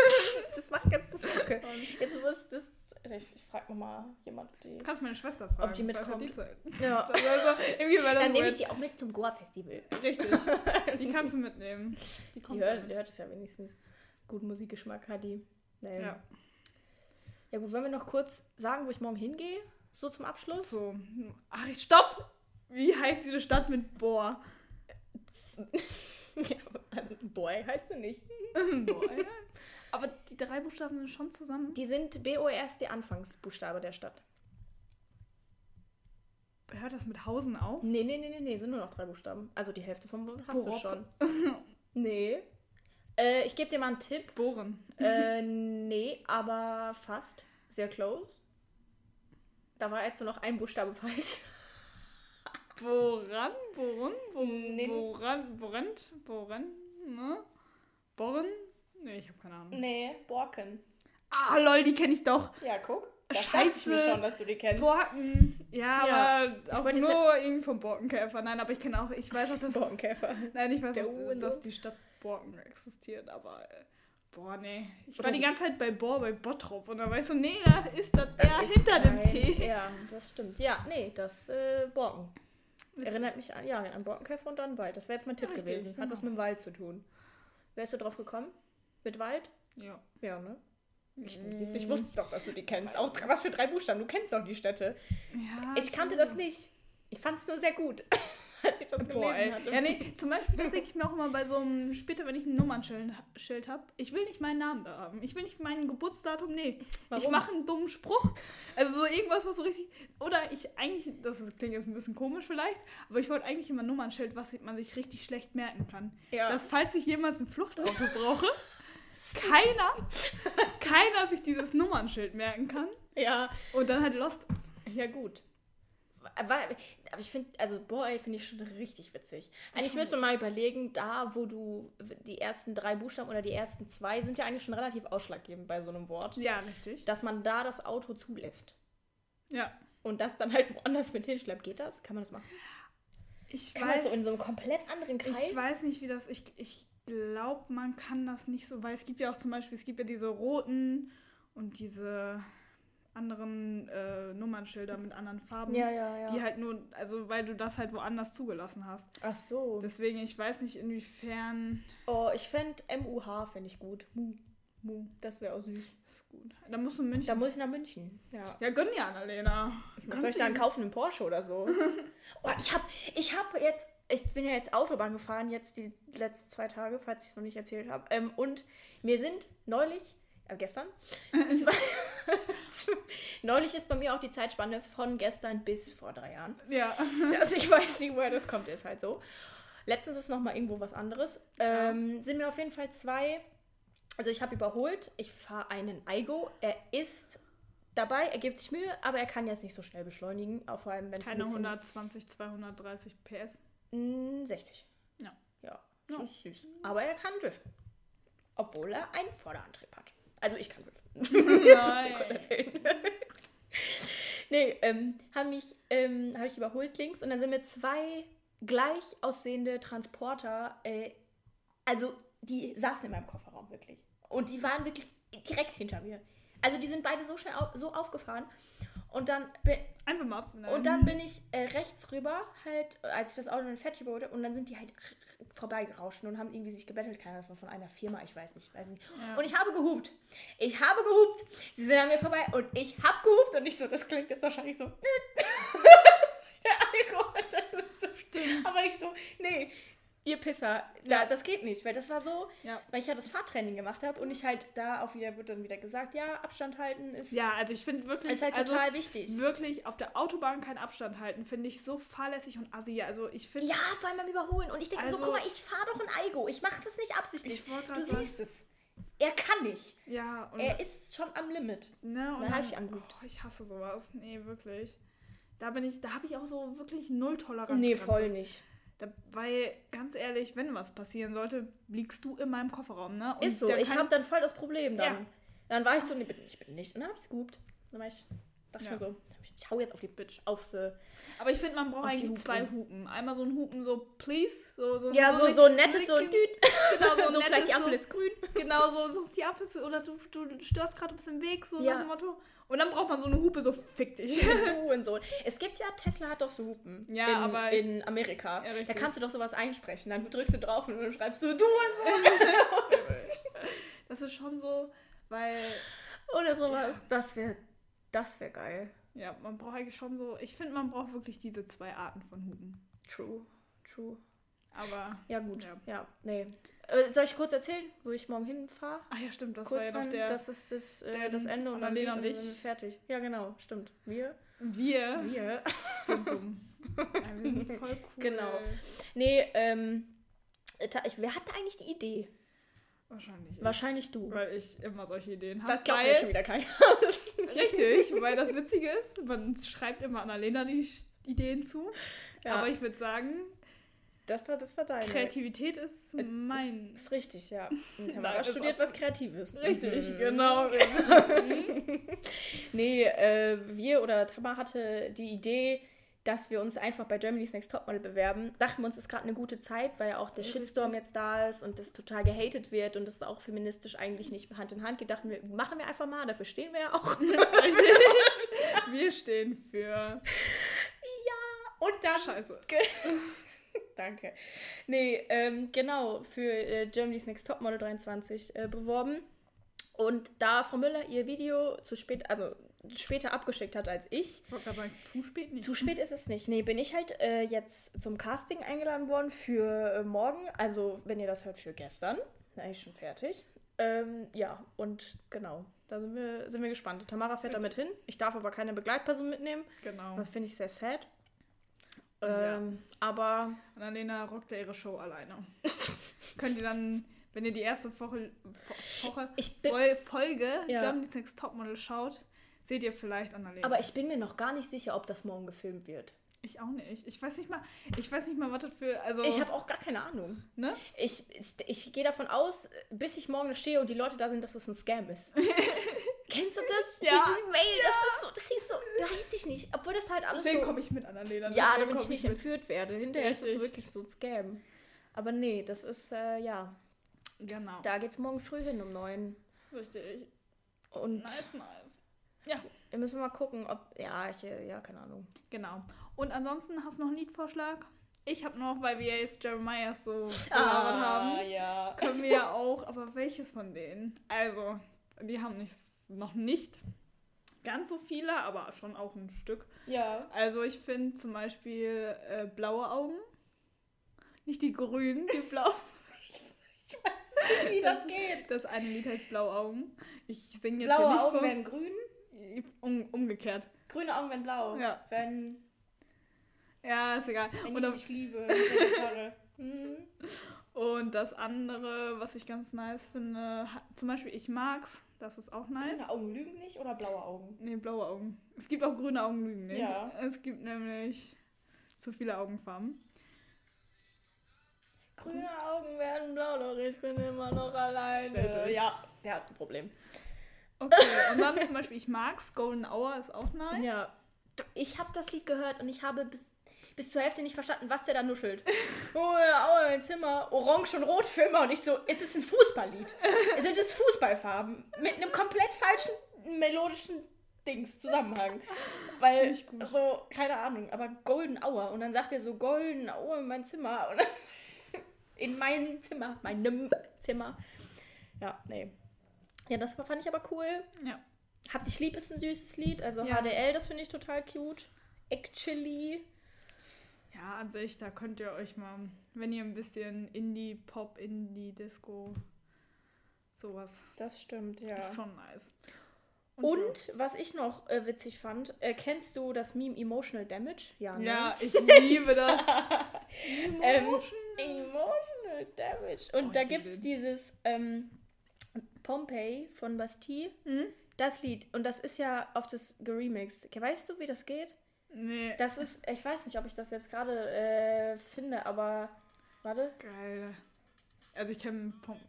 [laughs] das macht ganz das Kacke. Jetzt muss das. Ich, ich frage nochmal jemand, die. Du kannst meine Schwester fragen. die vielleicht hat mitkommt. Die Zeit. Ja. [laughs] Also, irgendwie war das Dann nehme ich die auch mit zum Goa-Festival. Richtig. [laughs] Die kannst du mitnehmen. Die Die kommt hört, dann. die hört es ja wenigstens. Guten Musikgeschmack hat die. Nee. Ja. Ja. gut, wollen wir noch kurz sagen, wo ich morgen hingehe? So zum Abschluss? So. Ach, stopp! Wie heißt diese Stadt mit Bohr? Ja, [laughs] Boy heißt sie nicht. [laughs] Ja. Aber die drei Buchstaben sind schon zusammen. Die sind BORS, die Anfangsbuchstabe der Stadt. Hört das mit Hausen auf? Nee, nee, nee, nee, nee, sind nur noch drei Buchstaben. Also die Hälfte vom Wort hast du Borop. schon. [laughs] nee. Äh, ich gebe dir mal einen Tipp. Bohren. Äh, nee, aber fast. Sehr close. Da war jetzt nur noch ein Buchstabe falsch. Boran? Bohren? Bo Nee. Boran? Boren? Ne? Borren? Nee, ich habe keine Ahnung. Nee, Borken. Ah, lol, die kenne ich doch. Ja, guck. Das Scheiße. ich mir schon, dass du die kennst. Borken. Ja, Ja, aber ich auch nur irgendwie vom Borkenkäfer. Nein, aber ich kenne auch, ich weiß auch, dass Borkenkäfer. Nein, ich weiß Der auch, Uwe dass die Stadt Borken existiert, aber äh, boah, nee. Ich Oder war die ganze Zeit bei Bohr, bei Bottrop und dann weißt du, nee, da ist das der Ist hinter dem ein- T. Ja, das stimmt. Ja, nee, das äh, Borken. Witzig. Erinnert mich an, ja, an Borkenkäfer und an Wald. Das wäre jetzt mein Tipp Richtig, gewesen. Hat genau. was mit dem Wald zu tun. Wärst du drauf gekommen? Mit Wald? Ja. Ja, ne? Ich, Mm. siehst ich wusste doch, dass du die kennst. Auch was für drei Buchstaben. Du kennst doch die Städte. ja Ich kannte das nicht. Ich fand es nur sehr gut, als ich das gelesen Boah, hatte. Ja, nee, zum Beispiel, das denke ich mir auch immer bei so einem, später, wenn ich ein Nummernschild Schild habe, ich will nicht meinen Namen da haben. Ich will nicht mein Geburtsdatum, nee. Ich Warum? mache einen dummen Spruch. Also so irgendwas, was so richtig. Oder ich eigentlich, das klingt jetzt ein bisschen komisch vielleicht, aber ich wollte eigentlich immer ein Nummernschild, was man sich richtig schlecht merken kann. Ja. Dass falls ich jemals ein Fluchtauto [laughs] brauche, [laughs] keiner, keiner sich dieses Nummernschild merken kann ja. und dann halt lost ist. Ja, gut. Aber, aber ich finde, also Boy finde ich schon richtig witzig. Eigentlich müssen wir mal überlegen, da wo du die ersten drei Buchstaben oder die ersten zwei sind ja eigentlich schon relativ ausschlaggebend bei so einem Wort, Ja, richtig. dass man da das Auto zulässt Ja. und das dann halt woanders mit hinschleppt. Geht das? Kann man das machen? Ich Kann weiß, das so in so einem komplett anderen Kreis? ich weiß nicht, wie das. Ich, ich glaube, man kann das nicht so, weil es gibt ja auch zum Beispiel, es gibt ja diese roten und diese anderen äh, Nummernschilder mit anderen Farben. Ja, ja, ja. Die halt nur, also weil du das halt woanders zugelassen hast. Ach so. Deswegen, ich weiß nicht, inwiefern. oh, ich fände MUH finde ich gut. Mu. Mu. Das wäre auch süß. Ist gut. Da musst du München. Da muss ich nach München. Ja. ja, gönn ja, Annalena. Was soll ich dann kaufen? Einen Porsche oder so? [laughs] oh, ich habe ich hab jetzt, ich bin ja jetzt Autobahn gefahren, jetzt die letzten zwei Tage, falls ich es noch nicht erzählt habe. Ähm, und mir sind neulich, äh, gestern, [laughs] zwei, [laughs] neulich ist bei mir auch die Zeitspanne von gestern bis vor drei Jahren. Ja. [laughs] Also ich weiß nicht, woher das kommt, ist halt so. Letztens ist noch mal irgendwo was anderes. Ähm, sind mir auf jeden Fall zwei. Also ich habe überholt. Ich fahre einen Aigo. Er ist dabei, er gibt sich Mühe, aber er kann jetzt nicht so schnell beschleunigen. Auch vor allem, wenn es ein Keine bisschen... 120, 230 PS. Mm, 60. Ja. Ja, Ja. das ist süß. Aber er kann driften. Obwohl er einen Vorderantrieb hat. Also ich kann driften. das [laughs] [laughs] muss ich kurz erzählen. [laughs] nee, ähm, habe mich, ähm, hab ich überholt links und dann sind mir zwei gleich aussehende Transporter, äh, also die saßen in meinem Kofferraum wirklich. Und die waren wirklich direkt hinter mir. Also die sind beide so schnell au so aufgefahren. Und dann bin, Einfach mal ab. und dann bin ich äh, rechts rüber, halt, als ich das Auto dann fertig überholte, und dann sind die halt vorbeigerauscht und haben irgendwie sich gebettelt. Keiner, das war von einer Firma, ich weiß nicht, ich weiß nicht. Ja. Und ich habe gehupt. Ich habe gehupt. Sie sind an mir vorbei und ich habe gehupt und ich so, das klingt jetzt wahrscheinlich so. [laughs] ja, Alkohol, das ist so Stimmt. Aber ich so, nee. Ihr Pisser. Da, Ja. Das geht nicht, weil das war so, Ja. weil ich ja das Fahrtraining gemacht habe und ich halt da auch wieder, wird dann wieder gesagt, ja, Abstand halten ist, Ja, also ich finde wirklich, ist halt also total wichtig. wirklich auf der Autobahn keinen Abstand halten, finde ich so fahrlässig und assi. Also ich finde, Ja, vor allem beim Überholen. Und ich denke so, Also- guck mal, ich fahre doch ein Eigo. Ich mache das nicht absichtlich. Du sagen- siehst es. Er kann nicht. ja, und, Er ist schon am Limit. ne, und dann hab ich angeguckt. Oh, ich hasse sowas. Nee, wirklich. Da bin ich, da habe ich auch so wirklich null Toleranz. Nee, voll nicht. Da, weil, ganz ehrlich, wenn was passieren sollte, liegst du in meinem Kofferraum, ne? Und Ist so. Ich habe dann voll das Problem dann. Ja. Dann war ich so, nee, ich bin nicht. Und dann hab ich's gehupt. Dann war ich, dachte ich Ja. mir so, ich hau jetzt auf die Bitch, auf sie. Aber ich finde, man braucht eigentlich Hupe. zwei Hupen. Einmal so ein Hupen, so please, so so Ja, so, so ein nettes, so ein Düt. genau, so, [laughs] So vielleicht die Ampel ist grün. So, genau, so, so die Ampel ist, oder du, du störst gerade ein bisschen Weg, so Ja. nach dem Motto. Und dann braucht man so eine Hupe, so fick dich. [laughs] Hurensohn. Es gibt ja, Tesla hat doch so Hupen. Ja, in, aber ich- in Amerika. Ja, da kannst du doch sowas einsprechen. Dann drückst du drauf und dann schreibst du du und [laughs] Das ist schon so, weil, so. Oder sowas. Das wäre das wär geil. Ja, man braucht eigentlich schon so, ich finde, man braucht wirklich diese zwei Arten von Hupen. True. True. Aber, Ja, gut. Ja. Ja, nee. Äh, soll ich kurz erzählen, wo ich morgen hinfahre? ach ja, stimmt, das Kurz war ja noch der, das ist das, äh, das Ende und dann, und sind wir fertig. Ja, genau, stimmt. Wir? wir Wir. [laughs] sind dumm. Ja, wir sind voll [laughs] cool. Genau. Nee, ähm, ta- ich, wer hatte eigentlich die Idee? Wahrscheinlich. ich. Wahrscheinlich du. Weil ich immer solche Ideen habe. Das glaubt mir weil- schon wieder keiner. [laughs] Richtig, weil das Witzige ist, man schreibt immer Annalena die Ideen zu. Ja. Aber ich würde sagen, Das war, das war deine. Kreativität ist mein. Ist, ist richtig, ja. [laughs] Und Tamara studiert was Kreatives. Richtig, Mhm. genau. [laughs] Nee, äh, wir oder Tamara hatte die Idee, dass wir uns einfach bei Germany's Next Topmodel bewerben. Dachten wir uns, ist gerade eine gute Zeit, weil ja auch der. Shitstorm jetzt da ist und das total gehatet wird und das auch feministisch eigentlich nicht Hand in Hand geht. Dachten wir, machen wir einfach mal, dafür stehen wir ja auch. [laughs] Wir stehen für Und dann Scheiße. [laughs] Danke. Nee, ähm, genau, für äh, Germany's Next Topmodel 23 äh, beworben. Und da Frau Müller ihr Video zu spät, also später abgeschickt hat als ich, sagen, zu spät nicht. zu spät ist es nicht. Nee, bin ich halt äh, jetzt zum Casting eingeladen worden für äh, morgen. Also, wenn ihr das hört, für gestern. Ist schon fertig. Ähm, ja, und genau, da sind wir, sind wir gespannt. Tamara fährt damit hin. Ich darf aber keine Begleitperson mitnehmen. Genau. Das finde ich sehr sad. Ja. Ähm, Aber Annalena rockt ja ihre Show alleine. [laughs] Könnt ihr dann, wenn ihr die erste Woche, Woche ich bin, Fol Folge Ja. Germany's Next Topmodel schaut, seht ihr vielleicht Annalena. Aber ich bin mir noch gar nicht sicher, ob das morgen gefilmt wird. ich auch nicht. Ich weiß nicht mal, ich weiß nicht mal, was das für. Also, Ich habe auch gar keine Ahnung. ne? Ich, ich, ich gehe davon aus, bis ich morgen da stehe und die Leute da sind, dass es ein Scam ist. [laughs] Kennst du das? Ja. Diese Mail, das ist so, das sieht so, weiß ich nicht. Obwohl das halt alles Deswegen so. komme ich mit Annalena. Ja, damit ich nicht mit. entführt werde. Hinterher ist es Richtig. wirklich so ein Scam. Aber nee, das ist, äh, ja. Genau. Da geht's morgen früh hin um neun. Richtig. Und Nice, nice. Ja, wir müssen mal gucken, ob. Ja, ich, ja, keine Ahnung. genau. Und ansonsten hast du noch einen Liedvorschlag? Ich habe noch, weil wir jetzt Jeremiah so gelabert Ah, haben, ja. können wir ja auch, aber welches von denen? Also, die haben nicht, noch nicht ganz so viele, aber schon auch ein Stück. Ja. Also ich finde zum Beispiel äh, blaue Augen. Nicht die grünen, die [laughs] blauen. Ich weiß nicht, wie das geht. Das eine Lied heißt Blaue Augen. Ich singe jetzt Blaue Augen werden grün, Um, umgekehrt. grüne Augen werden blau. Ja. Wenn, Ja, ist egal. wenn Und, ich das- dich liebe. Hm. [laughs] und das andere, was ich ganz nice finde, zum Beispiel ich mag's, das ist auch nice. Grüne Augen lügen nicht oder blaue Augen? Nee, blaue Augen. Es gibt auch grüne Augen lügen nicht. Ja. Es gibt nämlich zu viele Augenfarben. Grüne Augen werden blau, doch ich bin immer noch alleine. Richtig. Ja, der hat ein Problem. Okay, und dann zum Beispiel ich mag's, Golden Hour ist auch nice. Ja. Ich habe das Lied gehört und ich habe bis, bis zur Hälfte nicht verstanden, was der da nuschelt. [laughs] Oh oh, mein Zimmer, orange und rot für immer. Und ich so, es ist ein Fußballlied. Sind es Fußballfarben mit einem komplett falschen melodischen Dings, Zusammenhang. Weil, so, keine Ahnung, aber Golden Hour. Und dann sagt er so, Golden Hour in mein Zimmer. Und [laughs] in mein Zimmer, meinem Zimmer. Ja, nee. Ja, das fand ich aber cool. Ja. Hab dich lieb ist ein süßes Lied. Also Ja. HDL, das finde ich total cute. Actually. Ja, an sich, da könnt ihr euch mal, wenn ihr ein bisschen Indie-Pop, Indie-Disco, sowas. Das stimmt, ja. Ist schon nice. Und was ich noch äh, witzig fand, äh, kennst du das Meme Emotional Damage? Ja, ne? Ja, [laughs] ich liebe das. Ähm, Emotional Damage. Und Oh, da gibt es dieses ähm, Pompeii von Bastille. Hm? Das Lied. Und das ist ja auf das geremixed. Weißt du, wie das geht? Nee. Das ist, ich weiß nicht, ob ich das jetzt gerade äh, finde, aber warte. Geil. Also ich kenne Pom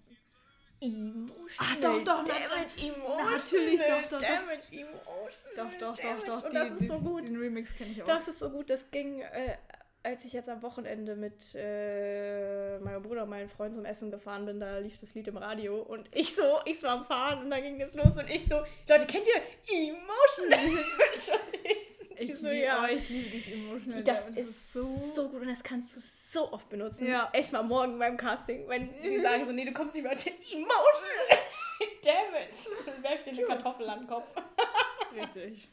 Emotional Ach, doch, doch, Damage, Emotional natürlich, doch, doch, doch. Damage, Emotional Doch, doch, doch, Damage. doch. Und das ist so gut. Den Remix kenne ich auch. Das ist so gut. Das ging, äh, als ich jetzt am Wochenende mit äh, meinem Bruder und meinem Freund zum Essen gefahren bin, da lief das Lied im Radio und ich so, ich war am Fahren und dann ging es los und ich so, Leute, kennt ihr Emotional? [laughs] [laughs] ich, so, liebe, ja. ich liebe dieses Emotional Das Damage. ist so, gut und das kannst du so oft benutzen. Ja. Echt mal morgen beim Casting, wenn [laughs] sie sagen so, nee, du kommst nicht mehr Emotional Damage. Dann werf ich dir eine Kartoffel an den Kopf. richtig.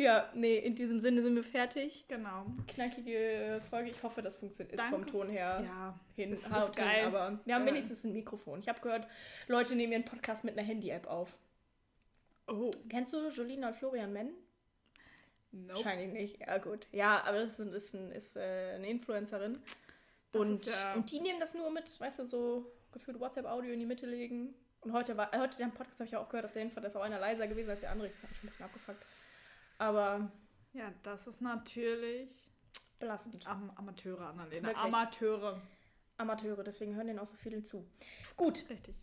Ja, nee, in diesem Sinne sind wir fertig. Genau. Knackige Folge. Ich hoffe, das funktioniert ist Danke. vom Ton her Ja. hin. ist haut hin, geil. aber wir haben Ja. wenigstens ein Mikrofon. Ich habe gehört, Leute nehmen ihren Podcast mit einer Handy-App auf. Oh. Kennst du Jolina und Florian Menn? Nope. Wahrscheinlich nicht. Ja, gut. Ja, aber das ist, ist, ein, ist äh, eine Influencerin. Und, ja- und die nehmen das nur mit, weißt du, so gefühlt WhatsApp-Audio in die Mitte legen. Und heute war, heute den Podcast habe ich auch gehört auf der da ist auch einer leiser gewesen als der andere. Ich habe schon ein bisschen abgefuckt. Aber Ja, das ist natürlich belastend. Am Amateure, Annalena. Wirklich. Amateure. Amateure, deswegen hören denen auch so viele zu. Gut, Richtig.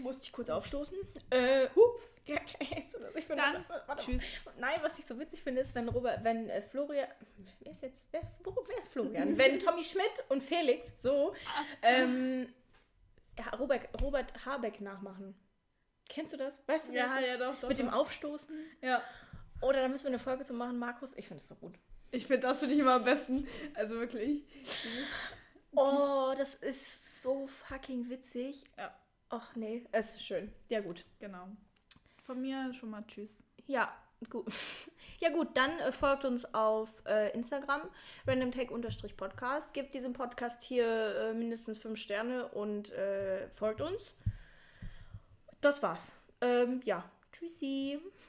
musste ich kurz aufstoßen. Äh, hups. Ja, das? Ich finde Dann das, warte, Tschüss. Nein, was ich so witzig finde, ist, wenn Robert, wenn äh, Florian, wer ist jetzt, wer, wo, wer ist Florian? [laughs] wenn Tommy Schmidt und Felix so, ähm, ja, Robert, Robert Habeck nachmachen. Kennst du das? Weißt du, wie Ja, das ist? ja, doch, doch. Mit dem doch. Aufstoßen? Ja. Oder dann müssen wir eine Folge zu machen, Markus. Ich finde das so gut. Ich finde, das finde ich immer am besten. Also wirklich. Oh, das ist so fucking witzig. Ja. Ach nee, es ist schön. Ja, gut. Genau. Von mir schon mal Tschüss. Ja, gut. [laughs] Ja gut, dann äh, folgt uns auf äh, Instagram, randomtech-podcast. Gebt diesem Podcast hier äh, mindestens fünf Sterne und äh, folgt uns. Das war's. Ähm, ja, tschüssi.